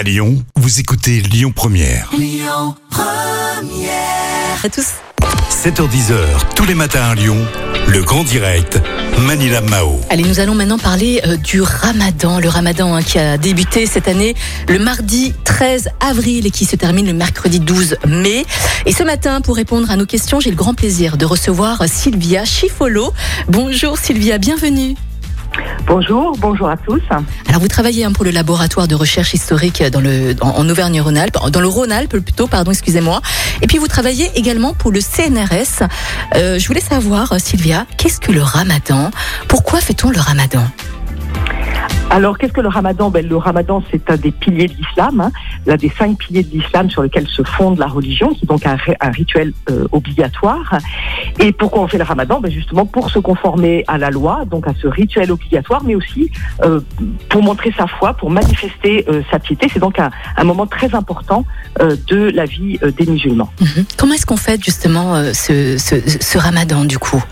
À Lyon, vous écoutez Lyon Première. à tous. 7h10h, tous les matins à Lyon, le grand direct, Manila Mao. Allez, nous allons maintenant parler euh, du ramadan. Le ramadan hein, qui a débuté cette année le mardi 13 avril et qui se termine le mercredi 12 mai. Et ce matin, pour répondre à nos questions, j'ai le grand plaisir de recevoir Sylvia Chifolo. Bonjour Sylvia, bienvenue. Bonjour, bonjour à tous. Alors vous travaillez hein, pour le laboratoire de recherche historique dans le, en, Auvergne-Rhône-Alpes, dans le Rhône-Alpes plutôt, pardon, excusez-moi. Et puis vous travaillez également pour le CNRS. Euh, je voulais savoir, Sylvia, qu'est-ce que le ramadan? Pourquoi fait-on le ramadan? Alors, qu'est-ce que le ramadan? Ben, Le ramadan, c'est un des piliers de l'islam, hein, l'un des cinq piliers de l'islam sur lesquels se fonde la religion, qui est donc un, un rituel euh, obligatoire. Et pourquoi on fait le ramadan? Ben, Justement pour se conformer à la loi, donc à ce rituel obligatoire, mais aussi euh, pour montrer sa foi, pour manifester euh, sa piété. C'est donc un, moment très important de la vie des musulmans. Mhm. Comment est-ce qu'on fait justement ce, ce, ce ramadan du coup?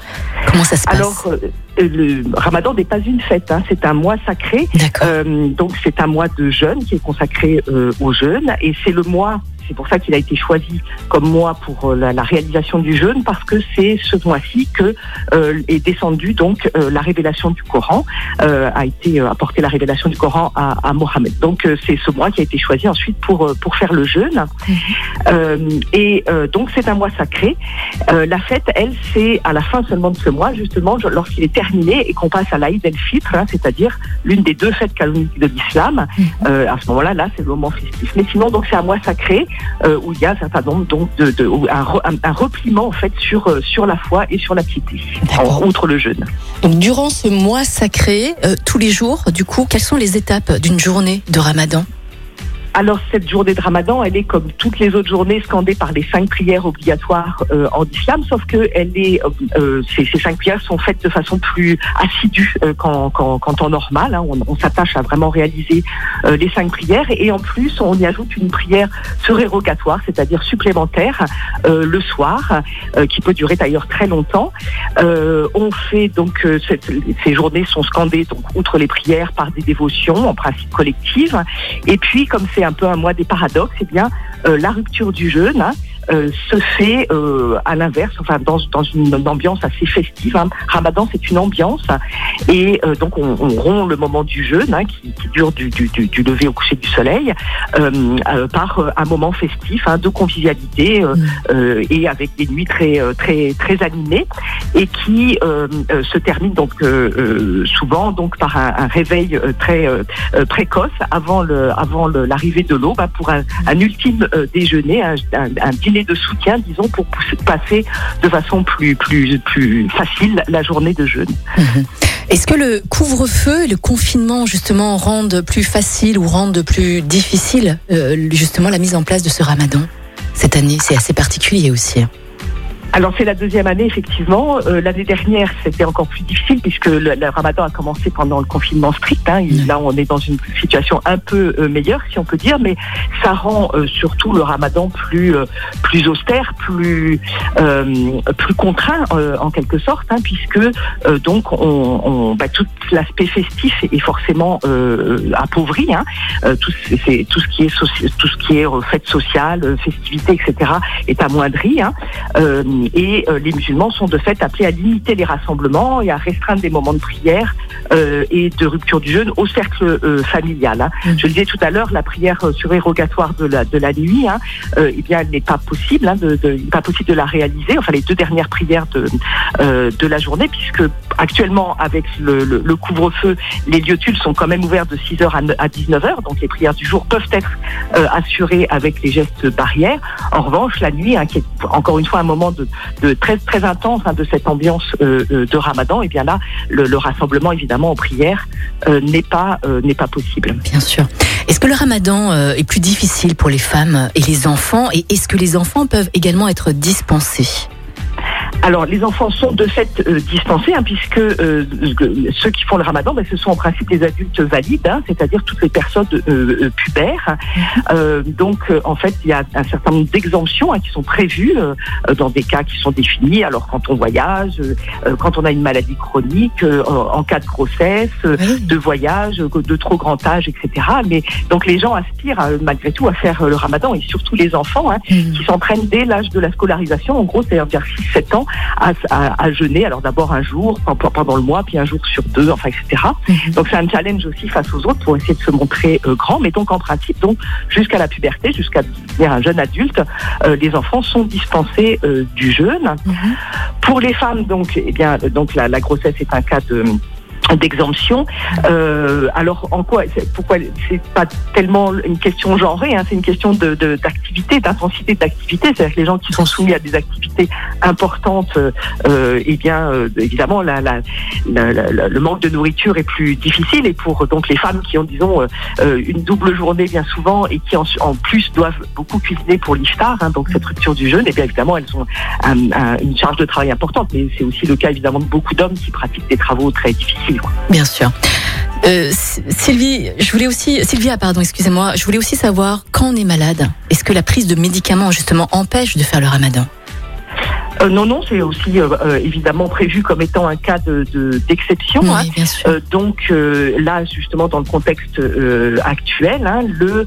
Comment ça se passe Alors, euh, le ramadan n'est pas une fête, hein, c'est un mois sacré. Euh, donc c'est un mois de jeûne qui est consacré euh, au jeûne et c'est le mois. C'est pour ça qu'il a été choisi comme mois pour euh, la, la réalisation du jeûne parce que c'est ce mois-ci que euh, est descendue donc euh, la révélation du Coran a été apportée la révélation du Coran à, à Mohammed. Donc c'est ce mois qui a été choisi ensuite pour pour faire le jeûne Euh, et donc c'est un mois sacré. La fête, elle, c'est à la fin seulement de ce mois, justement, lorsqu'il est terminé et qu'on passe à l'Aïd el-Fitr, hein, c'est-à-dire l'une des deux fêtes canoniques de l'islam. Mhm. À ce moment-là, là, c'est le moment festif. Mais sinon, donc, c'est un mois sacré euh, où il y a un certain nombre donc de, un, un, repliement en fait sur euh, sur la foi et sur la piété, en- outre le jeûne. Donc durant ce mois sacré, euh, tous les jours, du coup, quelles sont les étapes d'une journée de ramadan? Alors cette journée de Ramadan, elle est comme toutes les autres journées scandée par les cinq prières obligatoires euh, en islam, sauf que elle est, euh, euh, ces, cinq prières sont faites de façon plus assidue qu'en temps normal. hein. On, s'attache à vraiment réaliser les cinq prières et en plus on y ajoute une prière surérogatoire, c'est-à-dire supplémentaire le soir, qui peut durer d'ailleurs très longtemps. On fait donc ces journées sont scandées donc outre les prières par des dévotions en principe collectives. Et puis, comme c'est un peu un mois des paradoxes, eh bien, euh, la rupture du jeûne hein, euh, se fait euh, à l'inverse, enfin dans, dans une, ambiance assez festive. hein. Ramadan, c'est une ambiance, et euh, donc on, on rompt le moment du jeûne hein, qui, qui dure du, du, du, lever au coucher du soleil euh, euh, par un moment festif hein, de convivialité et avec des nuits très très très animées et qui se termine donc souvent donc par un, un réveil très précoce avant le avant l'arrivée de l'eau bah, pour un, un ultime déjeuner, un, un- un dîner de soutien, disons, pour passer de façon plus plus plus facile la journée de jeûne. Est-ce que le couvre-feu et le confinement justement rendent plus facile ou rendent plus difficile euh, justement la mise en place de ce ramadan? Cette année C'est assez particulier aussi. Alors c'est la deuxième année effectivement. Euh, L'année dernière c'était encore plus difficile puisque le, Ramadan a commencé pendant le confinement strict. Hein. Là on est dans une situation un peu euh, meilleure si on peut dire, mais ça rend euh, surtout le Ramadan plus euh, plus austère, plus euh, plus contraint en quelque sorte, hein, puisque donc on, on bah, tout l'aspect festif est forcément appauvri. Hein. Tout, c'est tout ce qui est soci- tout ce qui est fête sociale, festivités, etc. est amoindri. Hein. Euh, et euh, les musulmans sont de fait appelés à limiter les rassemblements et à restreindre des moments de prière euh, et de rupture du jeûne au cercle euh, familial. hein. Mm. Je le disais tout à l'heure, la prière surérogatoire de la, de la nuit, hein, eh bien, elle n'est pas possible, hein, de, pas possible de la réaliser. Enfin, les deux dernières prières de, de la journée, puisque actuellement, avec le, couvre-feu, les lieux tulles sont quand même ouverts de 6h à, ne- à 19h, donc les prières du jour peuvent être euh, assurées avec les gestes barrières. En revanche, la nuit, hein, qui est encore une fois un moment de, très intense hein, de cette ambiance euh, euh, de Ramadan, et bien là, le, le rassemblement évidemment en prière n'est pas n'est pas possible. Bien sûr. Est-ce que le ramadan est plus difficile pour les femmes et les enfants? Et est-ce que les enfants peuvent également être dispensés? Alors, les enfants sont de fait euh, dispensés, hein, puisque euh, ceux qui font le ramadan, ben, ce sont en principe les adultes valides, hein, c'est-à-dire toutes les personnes euh, pubères. donc, en fait, il y a un certain nombre d'exemptions hein, qui sont prévues dans des cas qui sont définis. Alors, quand on voyage, quand on a une maladie chronique, en cas de grossesse, de voyage, de trop grand âge, etc. Mais donc, les gens aspirent malgré tout à faire le ramadan, et surtout les enfants mmh. qui s'entraînent dès l'âge de la scolarisation. En gros, c'est vers 6-7 ans à, à, jeûner. Alors d'abord un jour pendant le mois, puis un jour sur deux, enfin etc. Mhm. Donc c'est un challenge aussi face aux autres pour essayer de se montrer euh, grand. Mais donc en principe, donc jusqu'à la puberté, jusqu'à devenir un jeune adulte, euh, les enfants sont dispensés euh, du jeûne. Mhm. Pour les femmes, donc, eh bien, donc la, la grossesse est un cas de d'exemption. Euh, alors en quoi Pourquoi c'est pas tellement une question genrée, hein, c'est une question de d'activité, d'intensité d'activité. C'est-à-dire que les gens qui sont soumis à des activités importantes, euh, eh bien euh, évidemment la, le manque de nourriture est plus difficile. Et pour donc les femmes qui ont disons une double journée bien souvent et qui en, plus doivent beaucoup cuisiner pour l'iftar, hein, donc cette rupture du jeûne, eh bien évidemment elles ont une charge de travail importante. Mais c'est aussi le cas évidemment de beaucoup d'hommes qui pratiquent des travaux très difficiles. Bien sûr. Euh, Sylvie, je voulais aussi, Sylvia, pardon, excusez-moi, je voulais aussi savoir quand on est malade, est-ce que la prise de médicaments justement empêche de faire le ramadan? Euh, non, non, c'est aussi euh, euh, évidemment prévu comme étant un cas de d'exception. hein. donc là, justement, dans le contexte actuel, hein, le,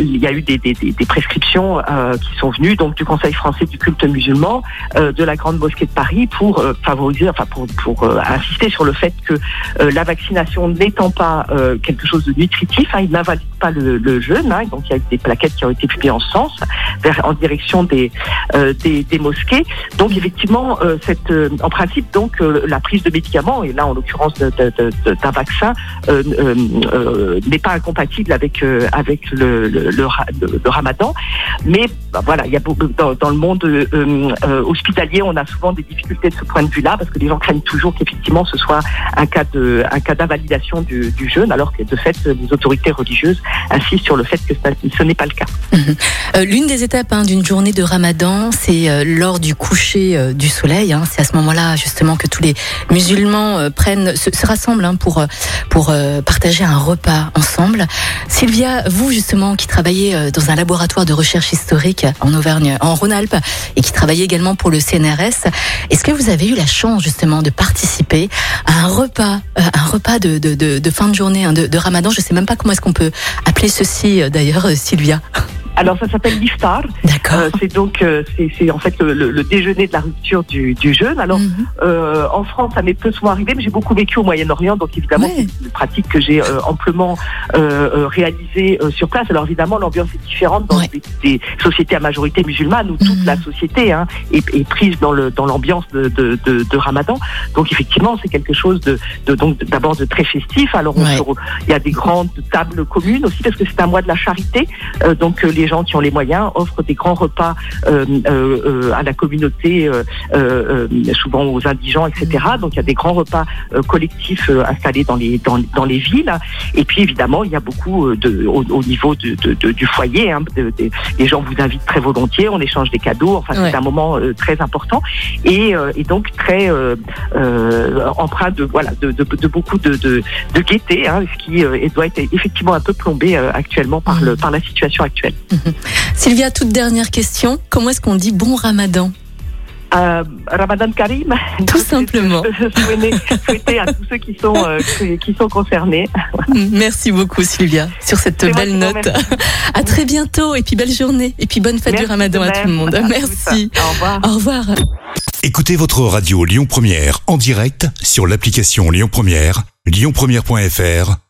il y a eu des, des, des prescriptions qui sont venues donc du Conseil français du culte musulman, de la Grande Mosquée de Paris, pour favoriser, enfin pour, pour insister sur le fait que la vaccination n'étant pas quelque chose de nutritif, hein, il n'invalide pas le, le jeûne. Hein, donc il y a eu des plaquettes qui ont été publiées en sens vers, en direction des, des, des mosquées. Donc effectivement, euh, euh, en principe, donc euh, la prise de médicaments et là en l'occurrence d'un vaccin n'est pas incompatible avec avec le, Ramadan. Mais bah, voilà, il y a dans, le monde hospitalier, on a souvent des difficultés de ce point de vue-là parce que les gens craignent toujours qu'effectivement ce soit un cas de cas d'invalidation du, jeûne, alors que de fait les autorités religieuses insistent sur le fait que ce n'est pas le cas. Mhm. L'une des étapes hein, d'une journée de Ramadan, c'est lors du coucher euh, du soleil. Hein. C'est à ce moment-là justement que tous les musulmans euh, prennent, se, rassemblent hein, pour pour euh, partager un repas ensemble. Sylvia, vous justement qui travaillez dans un laboratoire de recherche historique en Auvergne, en Rhône-Alpes, et qui travaillez également pour le CNRS, est-ce que vous avez eu la chance justement de participer à un repas, un repas de, de, fin de journée hein, de, Ramadan? Je sais même pas comment est-ce qu'on peut appeler ceci d'ailleurs, Sylvia. Alors ça s'appelle l'iftar. D'accord. Euh, c'est donc euh, c'est en fait le, déjeuner de la rupture du, du jeûne. Alors mhm. euh, en France, ça m'est peu souvent arrivé, mais j'ai beaucoup vécu au Moyen-Orient, donc évidemment c'est une pratique que j'ai amplement réalisée sur place. Alors évidemment, l'ambiance est différente dans des, sociétés à majorité musulmane où toute mhm. la société hein, est, est, prise dans le dans l'ambiance de, de, de, de, Ramadan. Donc effectivement, c'est quelque chose de, de donc d'abord de très festif. Alors il y a des grandes tables communes aussi parce que c'est un mois de la charité. donc les gens qui ont les moyens offrent des grands repas euh, euh, euh, à la communauté, souvent aux indigents, etc. Donc il y a des grands repas collectifs installés dans les dans, dans, les villes. Et puis évidemment, il y a beaucoup de au, niveau de, de, du foyer. Hein, les gens vous invitent très volontiers, on échange des cadeaux. Enfin, c'est un moment très important et, et donc très empreint de voilà de, beaucoup de, de, gaieté, hein, ce qui doit être effectivement un peu plombé actuellement par le par la situation actuelle. Sylvia, toute dernière question. Comment est-ce qu'on dit bon ramadan euh, Ramadan Karim. Tout simplement. Souhaiter à tous ceux qui sont, euh, qui sont concernés. Merci beaucoup Sylvia sur cette belle note. À très bientôt et puis belle journée et puis bonne fête du Ramadan à tout le monde. Merci. Au revoir. Au revoir. Écoutez votre radio Lyon Première en direct sur l'application Lyon Première, lyonpremière.fr